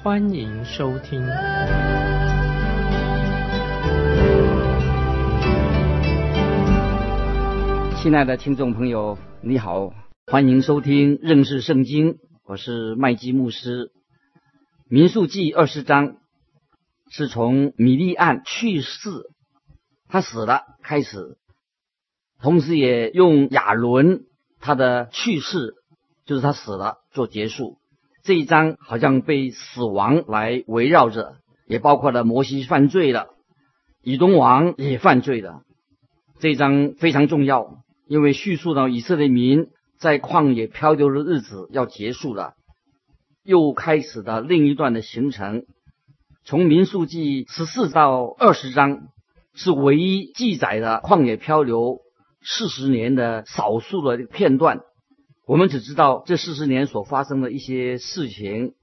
欢迎收听。亲爱的听众朋友，你好。欢迎收听认识圣经，我是麦基牧师。民数记二十章是从米利暗去世，他死了开始，同时也用亚伦他的去世，就是他死了做结束。这一章好像被死亡来围绕着，也包括了摩西犯罪了，以东王也犯罪了。这一章非常重要，因为叙述到以色列民。在旷野漂流的日子要结束了，又开始了另一段的行程。从民数记十四到二十章是唯一记载的旷野漂流四十年的少数的片段。我们只知道这四十年所发生的一些事情，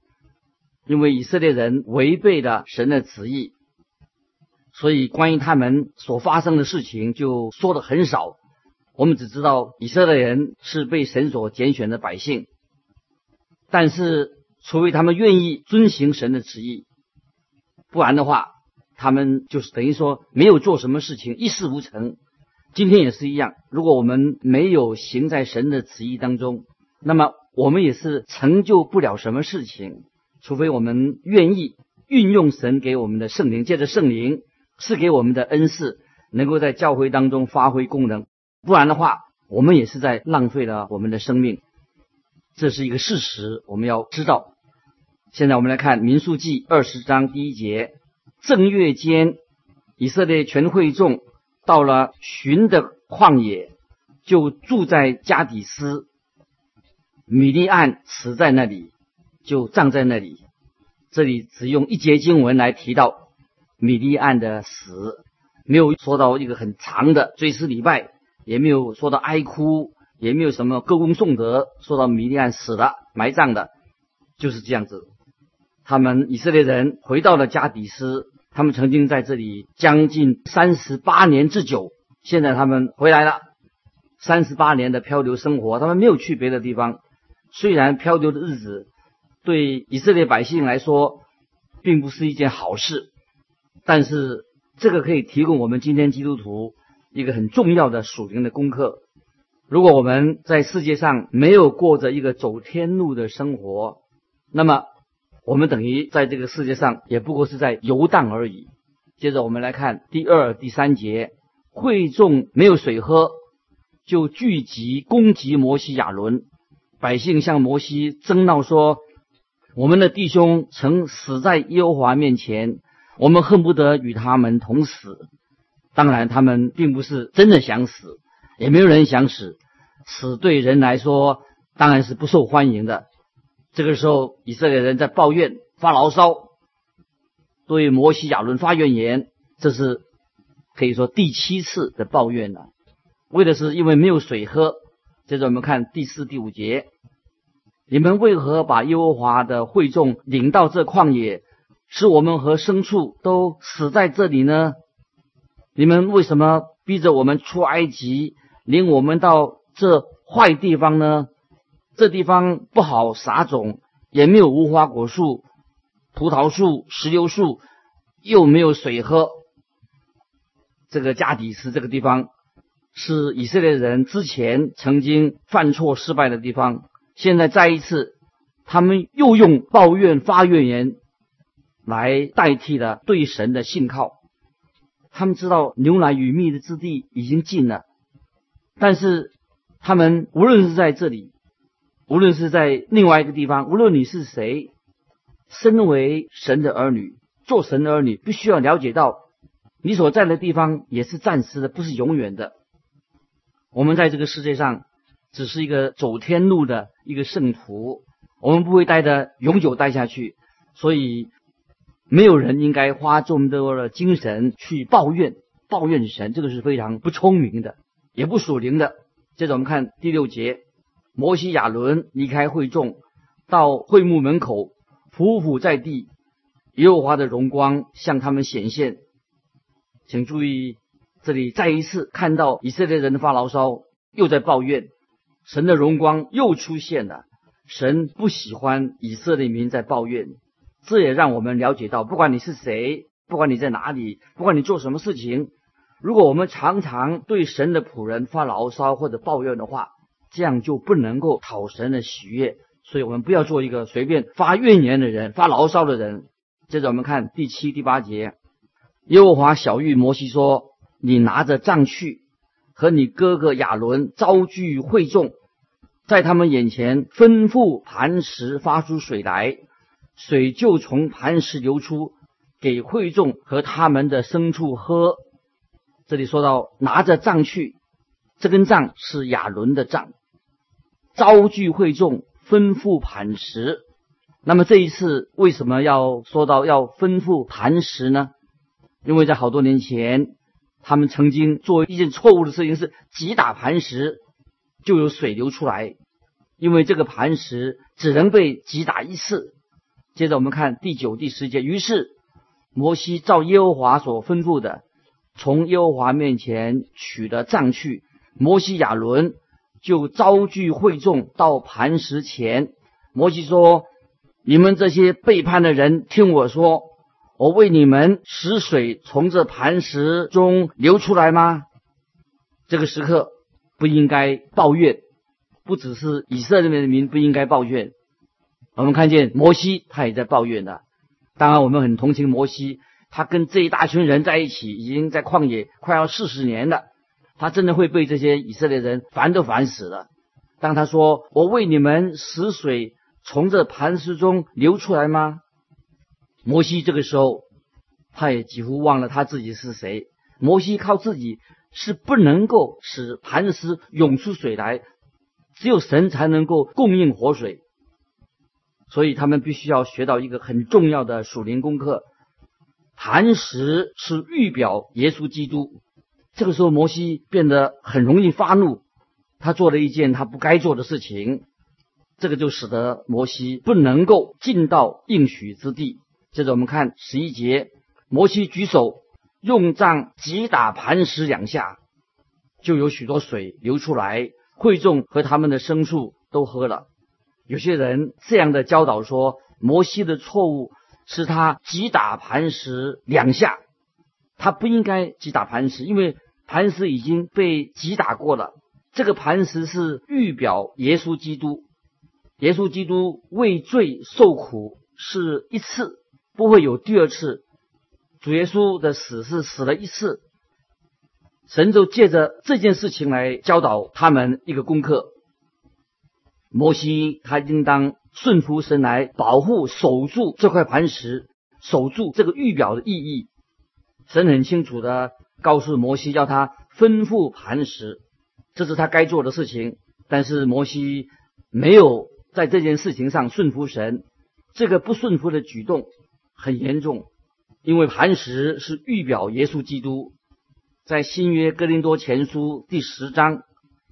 因为以色列人违背了神的旨意，所以关于他们所发生的事情就说的很少。我们只知道以色列人是被神所拣选的百姓，但是除非他们愿意遵行神的旨意，不然的话，他们就是等于说没有做什么事情，一事无成。今天也是一样，如果我们没有行在神的旨意当中，那么我们也是成就不了什么事情。除非我们愿意运用神给我们的圣灵，借着圣灵赐给我们的恩赐，能够在教会当中发挥功能。不然的话，我们也是在浪费了我们的生命，这是一个事实，我们要知道。现在我们来看《民数记》二十章第一节：正月间，以色列全会众到了寻的旷野，就住在加底斯。米利暗死在那里，就葬在那里。这里只用一节经文来提到米利暗的死，没有说到一个很长的追思礼拜。也没有说到哀哭，也没有什么歌功颂德，说到米利暗死了、埋葬的，就是这样子。他们以色列人回到了加底斯，他们曾经在这里将近三十八年之久。现在他们回来了，三十八年的漂流生活，他们没有去别的地方。虽然漂流的日子对以色列百姓来说并不是一件好事，但是这个可以提供我们今天基督徒。一个很重要的属灵的功课。如果我们在世界上没有过着一个走天路的生活，那么我们等于在这个世界上也不过是在游荡而已。接着我们来看第二、第三节：会众没有水喝，就聚集攻击摩西、亚伦。百姓向摩西争闹说：“我们的弟兄曾死在耶和华面前，我们恨不得与他们同死。”当然，他们并不是真的想死，也没有人想死。死对人来说当然是不受欢迎的。这个时候，以色列人在抱怨、发牢骚，对摩西、亚伦发怨言。这是可以说第七次的抱怨了，为的是因为没有水喝。接着我们看第四、第五节：你们为何把耶和华的会众领到这旷野，使我们和牲畜都死在这里呢？你们为什么逼着我们出埃及，领我们到这坏地方呢？这地方不好撒种，也没有无花果树、葡萄树、石榴树，又没有水喝。这个加底斯这个地方是以色列人之前曾经犯错失败的地方，现在再一次，他们又用抱怨发怨言来代替了对神的信靠。他们知道牛奶与蜜的之地已经尽了，但是他们无论是在这里，无论是在另外一个地方，无论你是谁，身为神的儿女，做神的儿女，必须要了解到，你所在的地方也是暂时的，不是永远的。我们在这个世界上只是一个走天路的一个圣徒，我们不会待的永久待下去，所以没有人应该花这么多的精神去抱怨抱怨神，这个是非常不聪明的，也不属灵的。接着我们看第六节，摩西亚伦离开会众，到会幕门口，匍匐在地，耶和华的荣光向他们显现。请注意，这里再一次看到以色列人的发牢骚，又在抱怨，神的荣光又出现了。神不喜欢以色列民在抱怨。这也让我们了解到，不管你是谁，不管你在哪里，不管你做什么事情，如果我们常常对神的仆人发牢骚或者抱怨的话，这样就不能够讨神的喜悦。所以，我们不要做一个随便发怨言的人、发牢骚的人。接着，我们看第七、第八节，耶和华小玉摩西说：“你拿着杖去，和你哥哥亚伦招聚会众，在他们眼前吩咐磐石发出水来。”水就从磐石流出，给会众和他们的牲畜喝。这里说到拿着杖去，这根杖是亚伦的杖，招聚会众，吩咐磐石。那么这一次为什么要说到要吩咐磐石呢？因为在好多年前，他们曾经做一件错误的事情，是击打磐石，就有水流出来。因为这个磐石只能被击打一次。接着我们看第九、第十节。于是摩西照耶和华所吩咐的，从耶和华面前取了杖去。摩西亚伦就招聚会众到磐石前。摩西说：“你们这些背叛的人，听我说，我为你们使水从这磐石中流出来吗？”这个时刻不应该抱怨，不只是以色列的民不应该抱怨。我们看见摩西，他也在抱怨的。当然，我们很同情摩西，他跟这一大群人在一起，已经在旷野快要四十年了。他真的会被这些以色列人烦都烦死了。当他说：“我为你们使水从这磐石中流出来吗？”摩西这个时候，他也几乎忘了他自己是谁。摩西靠自己是不能够使磐石涌出水来，只有神才能够供应活水。所以他们必须要学到一个很重要的属灵功课：磐石是预表耶稣基督。这个时候，摩西变得很容易发怒，他做了一件他不该做的事情，这个就使得摩西不能够进到应许之地。接着我们看十一节，摩西举手用杖击打磐石两下，就有许多水流出来，会众和他们的牲畜都喝了。有些人这样的教导说，摩西的错误是他击打磐石两下，他不应该击打磐石，因为磐石已经被击打过了。这个磐石是预表耶稣基督，耶稣基督为罪受苦是一次，不会有第二次。主耶稣的死是死了一次，神就借着这件事情来教导他们一个功课。摩西他应当顺服神来保护、守住这块磐石，守住这个预表的意义。神很清楚的告诉摩西，要他吩咐磐石，这是他该做的事情。但是摩西没有在这件事情上顺服神，这个不顺服的举动很严重，因为磐石是预表耶稣基督。在新约哥林多前书第十章，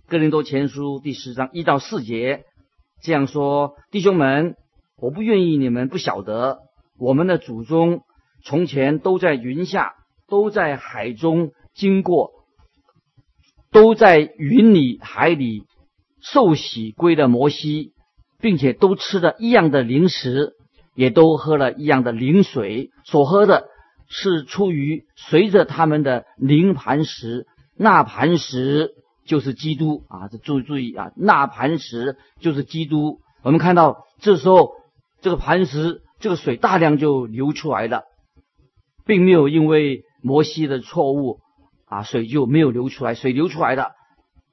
哥林多前书第十章一到四节。这样说，弟兄们，我不愿意你们不晓得，我们的祖宗从前都在云下，都在海中经过，都在云里海里受洗归的摩西，并且都吃了一样的零食，也都喝了一样的灵水，所喝的是出于随着他们的灵磐石，那磐石。就是基督啊！这注意注意啊！那磐石就是基督。我们看到这时候，这个磐石，这个水大量就流出来了，并没有因为摩西的错误啊，水就没有流出来。水流出来的，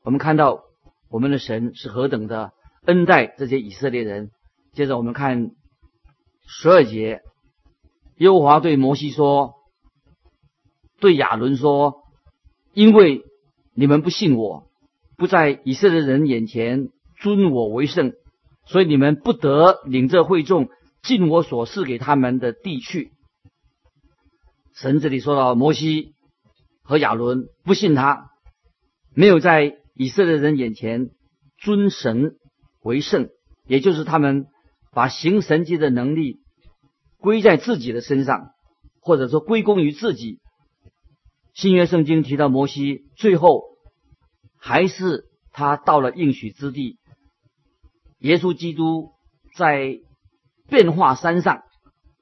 我们看到我们的神是何等的恩待这些以色列人。接着我们看十二节，耶和华对摩西说：“对亚伦说，因为。”你们不信我，不在以色列人眼前尊我为圣，所以你们不得领着会众进我所赐给他们的地去。神这里说到摩西和亚伦不信他，没有在以色列人眼前尊神为圣，也就是他们把行神迹的能力归在自己的身上，或者说归功于自己。新约圣经提到摩西，最后还是他到了应许之地。耶稣基督在变化山上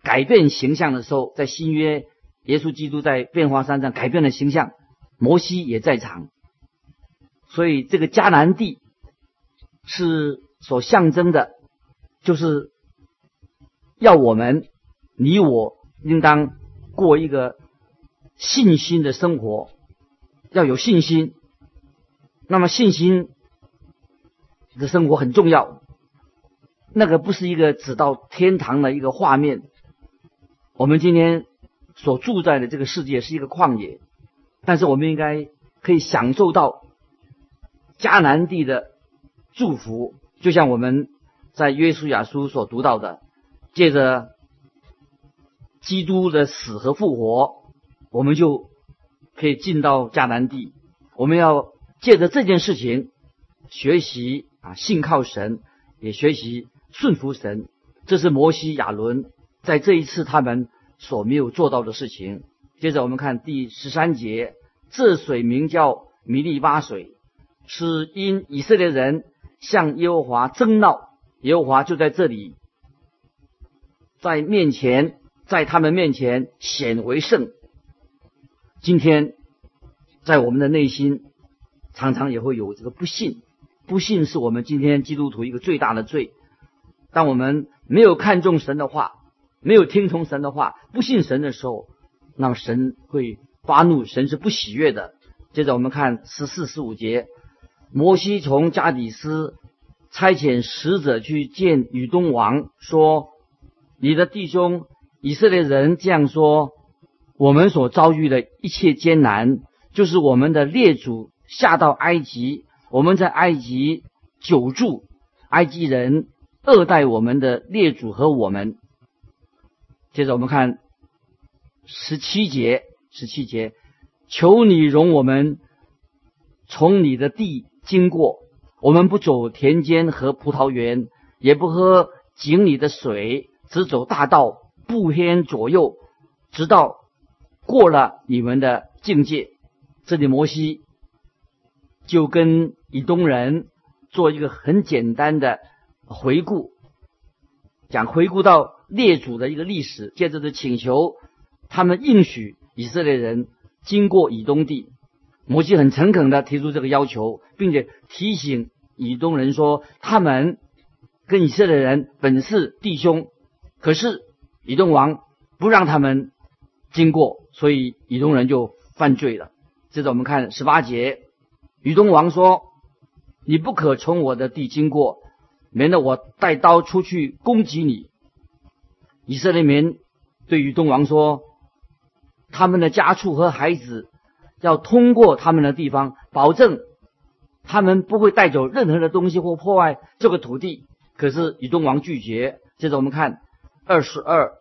改变形象的时候，在新约，耶稣基督在变化山上改变了形象，摩西也在场。所以这个迦南地是所象征的，就是要我们你我应当过一个。信心的生活要有信心，那么信心的生活很重要。那个不是一个指到天堂的一个画面。我们今天所住在的这个世界是一个旷野，但是我们应该可以享受到迦南地的祝福，就像我们在约书亚书所读到的，借着基督的死和复活。我们就可以进到迦南地。我们要借着这件事情学习啊，信靠神，也学习顺服神。这是摩西、亚伦在这一次他们所没有做到的事情。接着我们看第十三节，这水名叫米利巴水，是因以色列人向耶和华争闹，耶和华就在这里，在面前，在他们面前显为圣。今天，在我们的内心，常常也会有这个不信。不信是我们今天基督徒一个最大的罪。当我们没有看重神的话，没有听从神的话，不信神的时候，那么神会发怒，神是不喜悦的。接着我们看十四、十五节，摩西从加底斯差遣使者去见宇东王，说：“你的弟兄以色列人这样说。”我们所遭遇的一切艰难，就是我们的列祖下到埃及，我们在埃及久住，埃及人恶待我们的列祖和我们。接着我们看十七节，十七节，求你容我们从你的地经过，我们不走田间和葡萄园，也不喝井里的水，只走大道，不偏左右，直到。过了你们的境界，这里摩西就跟以东人做一个很简单的回顾，讲回顾到列祖的一个历史，接着的请求他们应许以色列人经过以东地。摩西很诚恳的提出这个要求，并且提醒以东人说，他们跟以色列人本是弟兄，可是以东王不让他们经过。所以以东人就犯罪了。接着我们看十八节，以东王说：“你不可从我的地经过，免得我带刀出去攻击你。”以色列民对于东王说：“他们的家畜和孩子要通过他们的地方，保证他们不会带走任何的东西或破坏这个土地。”可是以东王拒绝。接着我们看二十二。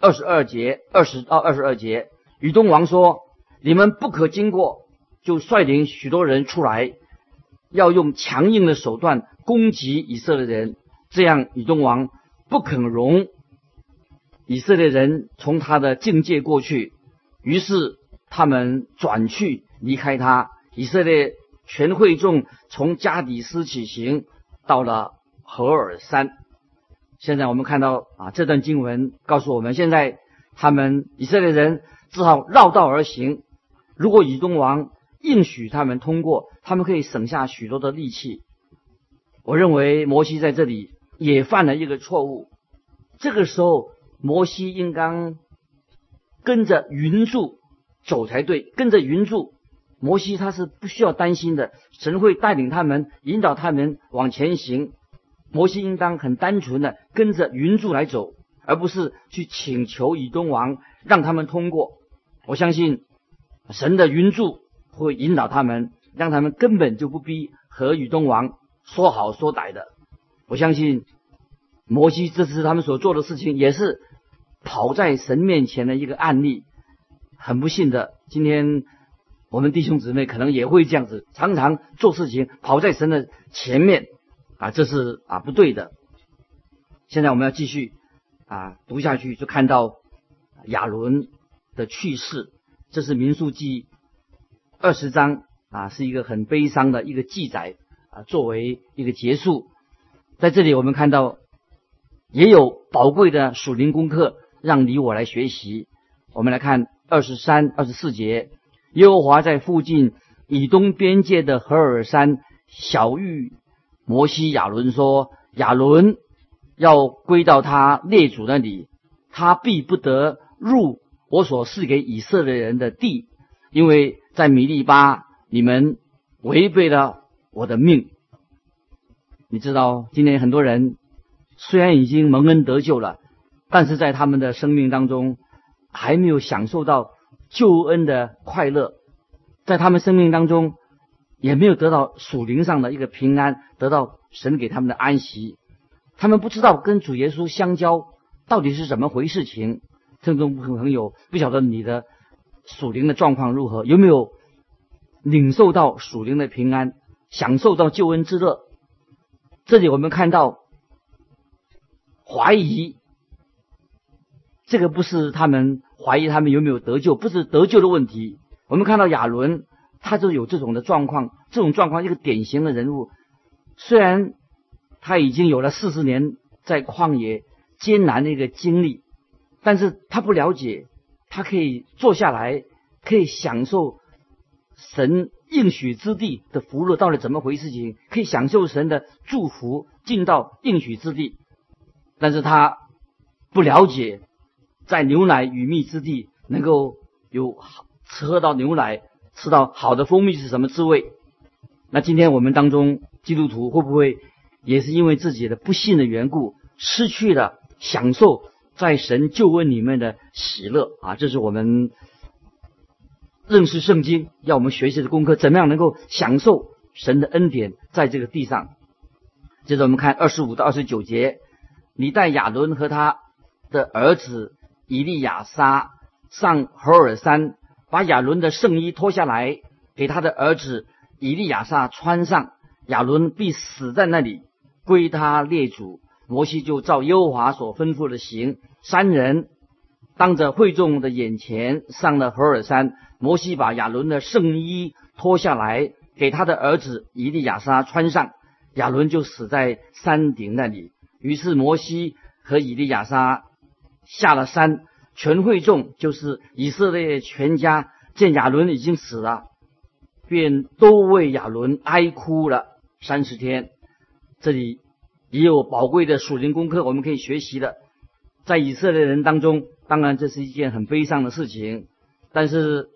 二十二节，二十到二十二节，宇东王说：“你们不可经过，就率领许多人出来，要用强硬的手段攻击以色列人。这样，宇东王不肯容以色列人从他的境界过去。于是，他们转去离开他。以色列全会众从加底斯起行，到了何尔山。”现在我们看到啊，这段经文告诉我们，现在他们以色列人只好绕道而行。如果以东王应许他们通过，他们可以省下许多的力气。我认为摩西在这里也犯了一个错误。这个时候，摩西应当跟着云柱走才对，跟着云柱，摩西他是不需要担心的，神会带领他们，引导他们往前行。摩西应当很单纯的跟着云柱来走，而不是去请求以东王让他们通过。我相信神的云柱会引导他们，让他们根本就不必和以东王说好说歹的。我相信摩西这次他们所做的事情，也是跑在神面前的一个案例，很不幸的，今天我们弟兄姊妹可能也会这样子，常常做事情跑在神的前面啊，这是啊不对的。现在我们要继续啊读下去，就看到亚伦的去世，这是民数记二十章啊，是一个很悲伤的一个记载啊，作为一个结束。在这里我们看到也有宝贵的属灵功课，让你我来学习。我们来看二十三、二十四节，耶和华在附近以东边界的何尔山小玉摩西亚伦说：“亚伦。”要归到他列祖那里，他必不得入我所赐给以色列人的地，因为在米利巴你们违背了我的命。你知道，今天很多人虽然已经蒙恩得救了，但是在他们的生命当中还没有享受到救恩的快乐，在他们生命当中也没有得到属灵上的一个平安，得到神给他们的安息。他们不知道跟主耶稣相交到底是怎么回事情，听众朋友不晓得你的属灵的状况如何，有没有领受到属灵的平安，享受到救恩之乐？这里我们看到怀疑，这个不是他们怀疑他们有没有得救，不是得救的问题。我们看到亚伦，他就有这种的状况，这种状况一个典型的人物，虽然。他已经有了四十年在旷野艰难的一个经历，但是他不了解，他可以坐下来，可以享受神应许之地的福乐到底怎么回事？情可以享受神的祝福，进到应许之地，但是他不了解，在牛奶与蜜之地能够有吃喝到牛奶，吃到好的蜂蜜是什么滋味？那今天我们当中基督徒会不会？也是因为自己的不幸的缘故，失去了享受在神救恩里面的喜乐啊！这是我们认识圣经要我们学习的功课，怎么样能够享受神的恩典在这个地上？接着我们看二十五到二十九节，你带亚伦和他的儿子以利亚撒上何尔山，把亚伦的圣衣脱下来，给他的儿子以利亚撒穿上，亚伦必死在那里。归他列祖，摩西就照耶和华所吩咐的行。三人当着会众的眼前上了何尔山。摩西把亚伦的圣衣脱下来，给他的儿子以利亚撒穿上。亚伦就死在山顶那里。于是摩西和以利亚撒下了山，全会众就是以色列全家见亚伦已经死了，便都为亚伦哀哭了三十天。这里也有宝贵的属灵功课，我们可以学习的。在以色列人当中，当然这是一件很悲伤的事情，但是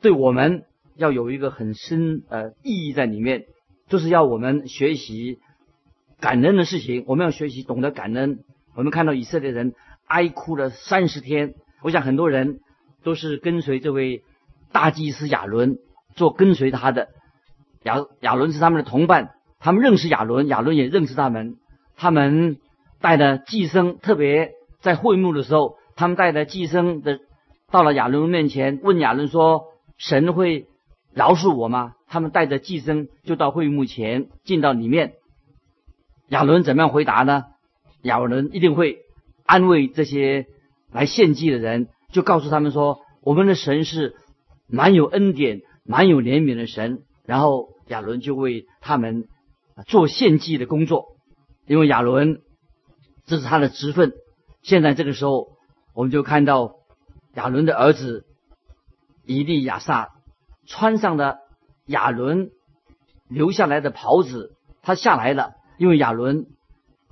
对我们要有一个很深呃意义在里面，就是要我们学习感恩的事情。我们要学习懂得感恩。我们看到以色列人哀哭了三十天，我想很多人都是跟随这位大祭司亚伦做跟随他的。亚亚伦是他们的同伴。他们认识亚伦，亚伦也认识他们。他们带着寄生，特别在会幕的时候，他们带着寄生的到了亚伦面前，问亚伦说：“神会饶恕我吗？”他们带着寄生就到会幕前，进到里面。亚伦怎么样回答呢？亚伦一定会安慰这些来献祭的人，就告诉他们说：“我们的神是蛮有恩典、蛮有怜悯的神。”然后亚伦就为他们。做献祭的工作，因为亚伦这是他的职分。现在这个时候，我们就看到亚伦的儿子以利亚撒穿上了亚伦留下来的袍子，他下来了，因为亚伦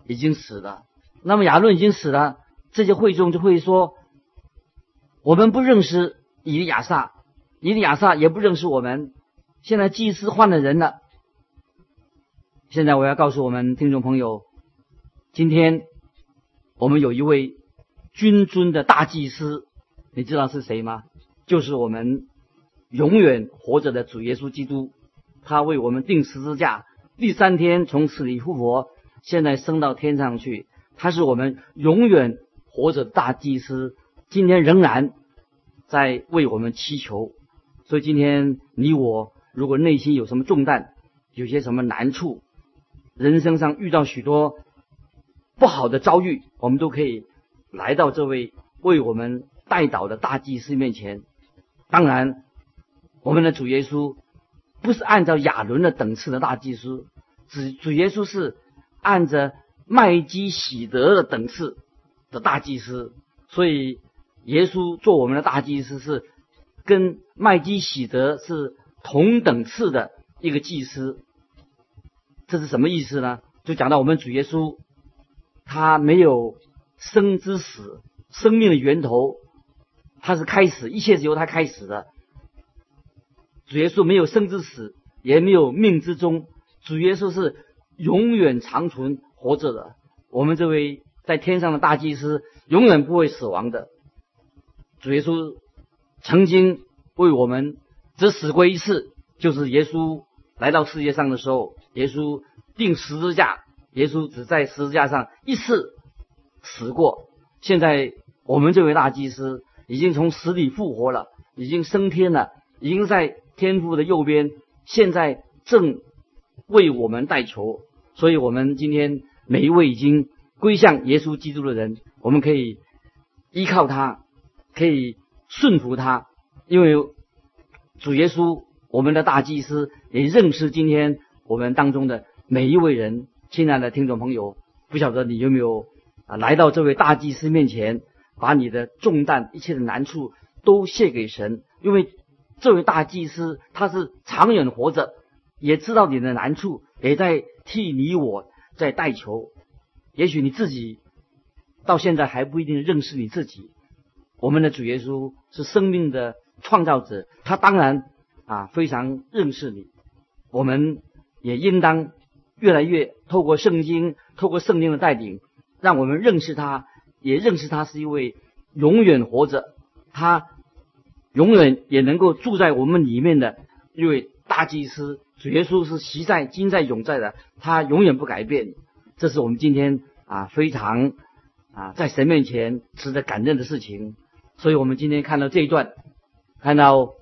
已经死了。那么亚伦已经死了，这些会众就会说：我们不认识以利亚撒，以利亚撒也不认识我们。现在祭司换了人了。现在我要告诉我们听众朋友，今天我们有一位君尊的大祭司，你知道是谁吗？就是我们永远活着的主耶稣基督，他为我们定十字架，第三天从死里复活，现在升到天上去，他是我们永远活着的大祭司，今天仍然在为我们祈求。所以今天你我如果内心有什么重担，有些什么难处，人生上遇到许多不好的遭遇，我们都可以来到这位为我们代祷的大祭司面前。当然，我们的主耶稣不是按照亚伦的等次的大祭司，主主耶稣是按着麦基喜德的等次的大祭司。所以，耶稣做我们的大祭司是跟麦基喜德是同等次的一个祭司。这是什么意思呢？就讲到我们主耶稣，他没有生之死，生命的源头，他是开始，一切是由他开始的。主耶稣没有生之死，也没有命之终，主耶稣是永远长存活着的。我们这位在天上的大祭司。永远不会死亡的主耶稣曾经为我们只死过一次，就是耶稣来到世界上的时候，耶稣钉十字架，耶稣只在十字架上一次死过。现在我们这位大祭司已经从死里复活了，已经升天了，已经在天父的右边，现在正为我们代求。所以，我们今天每一位已经归向耶稣基督的人。我们可以依靠他，可以顺服他，因为主耶稣，我们的大祭司也认识今天我们当中的每一位人。亲爱的听众朋友，不晓得你有没有啊来到这位大祭司面前，把你的重担、一切的难处都卸给神，因为这位大祭司他是长远活着，也知道你的难处，也在替你我在带球。也许你自己。到现在还不一定认识你自己。我们的主耶稣是生命的创造者，他当然啊非常认识你。我们也应当越来越透过圣经，透过圣经的带领，让我们认识他，也认识他是一位永远活着，他永远也能够住在我们里面的一位大祭司。主耶稣是习在、今在、永在的，他永远不改变。这是我们今天啊非常。啊，在神面前值得感恩的事情，所以我们今天看到这一段，看到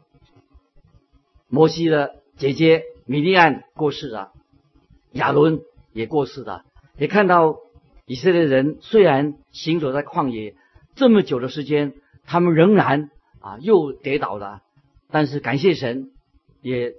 摩西的姐姐米利安过世了，亚伦也过世了，也看到以色列人虽然行走在旷野这么久的时间，他们仍然啊又跌倒了，但是感谢神，也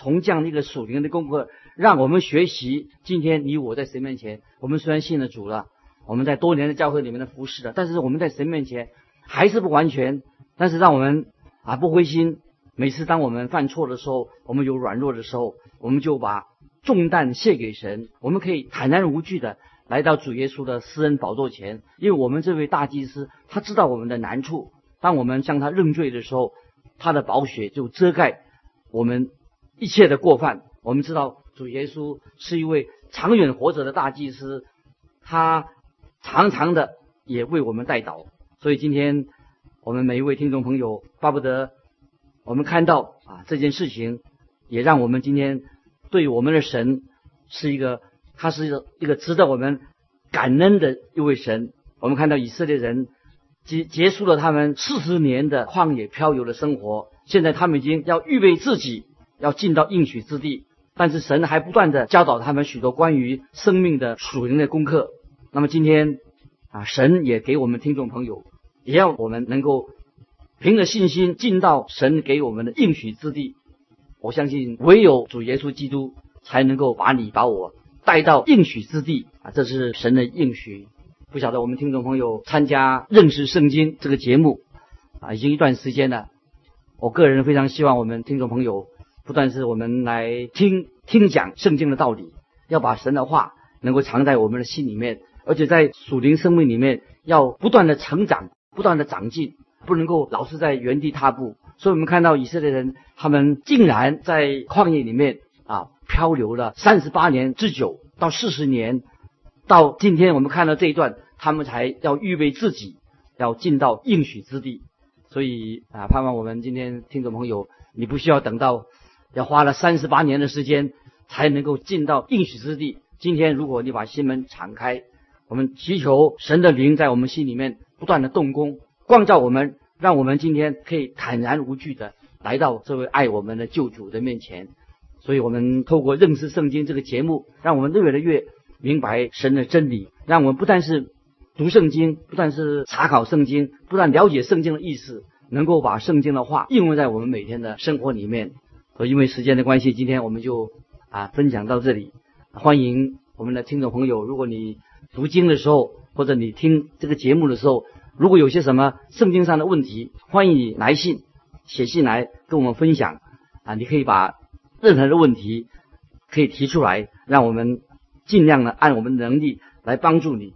从这样的一个属灵的功课，让我们学习。今天你我在神面前，我们虽然信了主了。我们在多年的教会里面的服侍了，但是我们在神面前还是不完全。但是让我们啊不灰心。每次当我们犯错的时候，我们有软弱的时候，我们就把重担卸给神。我们可以坦然无惧的来到主耶稣的私人宝座前，因为我们这位大祭司他知道我们的难处。当我们向他认罪的时候，他的宝血就遮盖我们一切的过犯。我们知道主耶稣是一位长远活着的大祭司，他。常常的也为我们带祷，所以今天我们每一位听众朋友巴不得我们看到啊这件事情，也让我们今天对我们的神是一个，他是一个一个值得我们感恩的一位神。我们看到以色列人结结束了他们四十年的旷野漂游的生活，现在他们已经要预备自己要进到应许之地，但是神还不断的教导他们许多关于生命的属灵的功课。那么今天啊，神也给我们听众朋友，也要我们能够凭着信心进到神给我们的应许之地。我相信唯有主耶稣基督才能够把你把我带到应许之地啊！这是神的应许。不晓得我们听众朋友参加认识圣经这个节目啊，已经一段时间了。我个人非常希望我们听众朋友不但是我们来听听讲圣经的道理，要把神的话能够藏在我们的心里面。而且在属灵生命里面，要不断的成长，不断的长进，不能够老是在原地踏步。所以，我们看到以色列人，他们竟然在旷野里面啊漂流了三十八年之久，到四十年，到今天我们看到这一段，他们才要预备自己，要进到应许之地。所以啊，盼望我们今天听众朋友，你不需要等到要花了三十八年的时间才能够进到应许之地。今天，如果你把心门敞开，我们祈求神的灵在我们心里面不断的动工，光照我们，让我们今天可以坦然无惧的来到这位爱我们的救主的面前。所以，我们透过认识圣经这个节目，让我们越来越明白神的真理，让我们不但是读圣经，不但是查考圣经，不但了解圣经的意思，能够把圣经的话应用在我们每天的生活里面。因为时间的关系，今天我们就啊分享到这里。欢迎我们的听众朋友，如果你读经的时候，或者你听这个节目的时候，如果有些什么圣经上的问题，欢迎你来信写信来跟我们分享啊，你可以把。任何的问题可以提出来，让我们尽量的按我们的能力来帮助你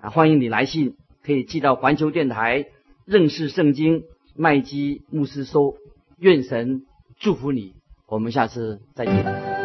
啊！欢迎你来信，可以寄到环球电台认识圣经麦基牧师收。愿神祝福你，我们下次再见。